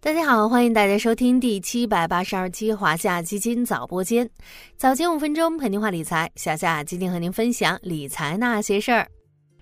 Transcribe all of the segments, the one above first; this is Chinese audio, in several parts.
大家好，欢迎大家收听第七百八十二期华夏基金早播间，早间五分钟陪您话理财。小夏今天和您分享理财那些事儿。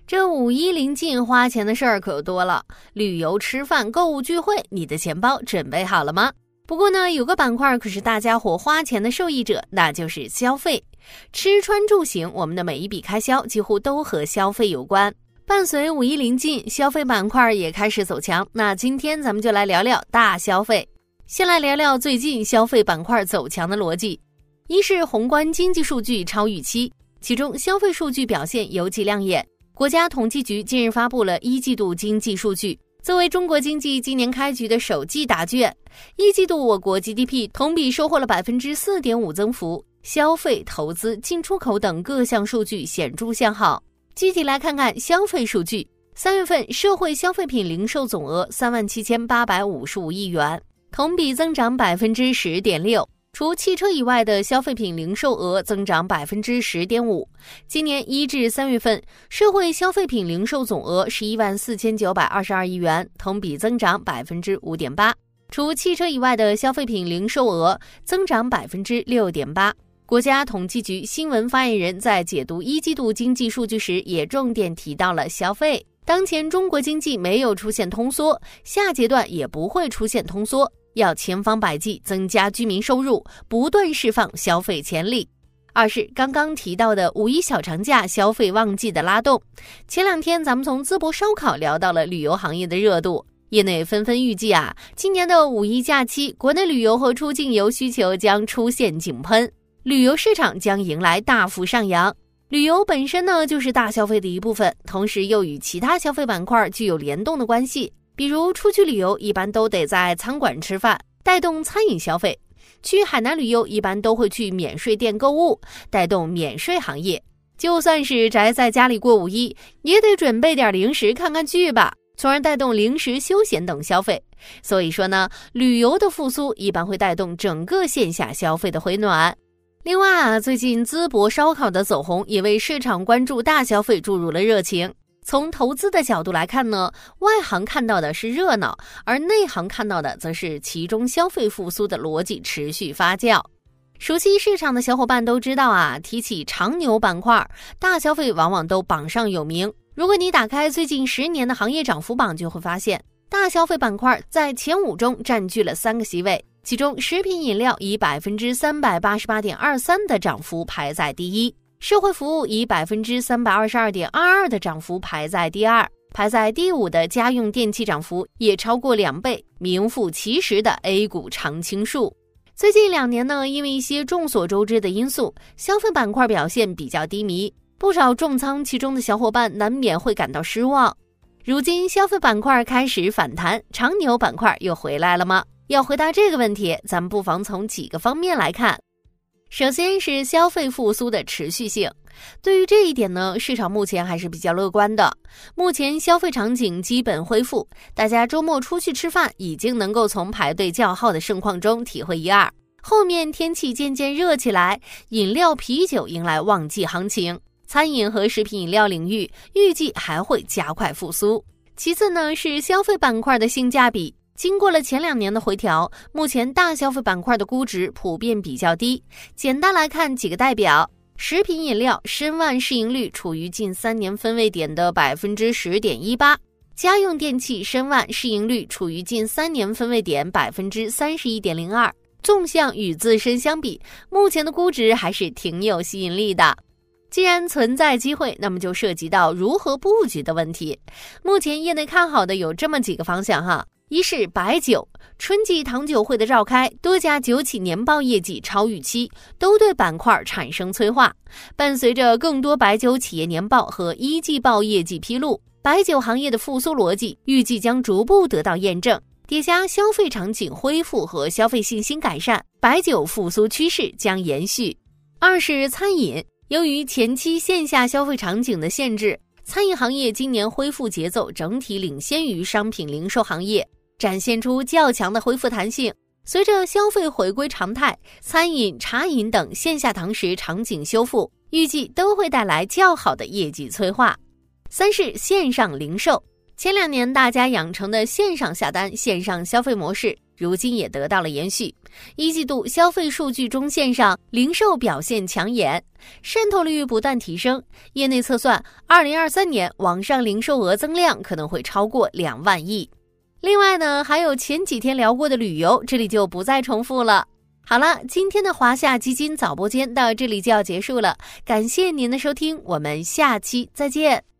这五一临近，花钱的事儿可多了，旅游、吃饭、购物、聚会，你的钱包准备好了吗？不过呢，有个板块可是大家伙花钱的受益者，那就是消费。吃穿住行，我们的每一笔开销几乎都和消费有关。伴随五一临近，消费板块也开始走强。那今天咱们就来聊聊大消费。先来聊聊最近消费板块走强的逻辑：一是宏观经济数据超预期，其中消费数据表现尤其亮眼。国家统计局近日发布了一季度经济数据。作为中国经济今年开局的首季答卷，一季度我国 GDP 同比收获了百分之四点五增幅，消费、投资、进出口等各项数据显著向好。具体来看看消费数据，三月份社会消费品零售总额三万七千八百五十五亿元，同比增长百分之十点六。除汽车以外的消费品零售额增长百分之十点五。今年一至三月份，社会消费品零售总额十一万四千九百二十二亿元，同比增长百分之五点八。除汽车以外的消费品零售额增长百分之六点八。国家统计局新闻发言人在解读一季度经济数据时，也重点提到了消费。当前中国经济没有出现通缩，下阶段也不会出现通缩。要千方百计增加居民收入，不断释放消费潜力。二是刚刚提到的五一小长假消费旺季的拉动。前两天咱们从淄博烧烤聊到了旅游行业的热度，业内纷纷预计啊，今年的五一假期，国内旅游和出境游需求将出现井喷，旅游市场将迎来大幅上扬。旅游本身呢，就是大消费的一部分，同时又与其他消费板块具有联动的关系。比如出去旅游，一般都得在餐馆吃饭，带动餐饮消费；去海南旅游，一般都会去免税店购物，带动免税行业。就算是宅在家里过五一，也得准备点零食、看看剧吧，从而带动零食、休闲等消费。所以说呢，旅游的复苏一般会带动整个线下消费的回暖。另外啊，最近淄博烧烤的走红，也为市场关注大消费注入了热情。从投资的角度来看呢，外行看到的是热闹，而内行看到的则是其中消费复苏的逻辑持续发酵。熟悉市场的小伙伴都知道啊，提起长牛板块，大消费往往都榜上有名。如果你打开最近十年的行业涨幅榜，就会发现大消费板块在前五中占据了三个席位，其中食品饮料以百分之三百八十八点二三的涨幅排在第一。社会服务以百分之三百二十二点二二的涨幅排在第二，排在第五的家用电器涨幅也超过两倍，名副其实的 A 股常青树。最近两年呢，因为一些众所周知的因素，消费板块表现比较低迷，不少重仓其中的小伙伴难免会感到失望。如今消费板块开始反弹，长牛板块又回来了吗？要回答这个问题，咱们不妨从几个方面来看。首先是消费复苏的持续性，对于这一点呢，市场目前还是比较乐观的。目前消费场景基本恢复，大家周末出去吃饭已经能够从排队叫号的盛况中体会一二。后面天气渐渐热起来，饮料、啤酒迎来旺季行情，餐饮和食品饮料领域预计还会加快复苏。其次呢，是消费板块的性价比。经过了前两年的回调，目前大消费板块的估值普遍比较低。简单来看几个代表：食品饮料申万市盈率处于近三年分位点的百分之十点一八；家用电器申万市盈率处于近三年分位点百分之三十一点零二。纵向与自身相比，目前的估值还是挺有吸引力的。既然存在机会，那么就涉及到如何布局的问题。目前业内看好的有这么几个方向哈。一是白酒，春季糖酒会的召开，多家酒企年报业绩超预期，都对板块产生催化。伴随着更多白酒企业年报和一季报业绩披露，白酒行业的复苏逻辑预计将逐步得到验证。叠加消费场景恢复和消费信心改善，白酒复苏趋势将延续。二是餐饮，由于前期线下消费场景的限制，餐饮行业今年恢复节奏整体领先于商品零售行业。展现出较强的恢复弹性。随着消费回归常态，餐饮、茶饮等线下堂食场景修复，预计都会带来较好的业绩催化。三是线上零售。前两年大家养成的线上下单、线上消费模式，如今也得到了延续。一季度消费数据中，线上零售表现抢眼，渗透率不断提升。业内测算，二零二三年网上零售额增量可能会超过两万亿。另外呢，还有前几天聊过的旅游，这里就不再重复了。好了，今天的华夏基金早播间到这里就要结束了，感谢您的收听，我们下期再见。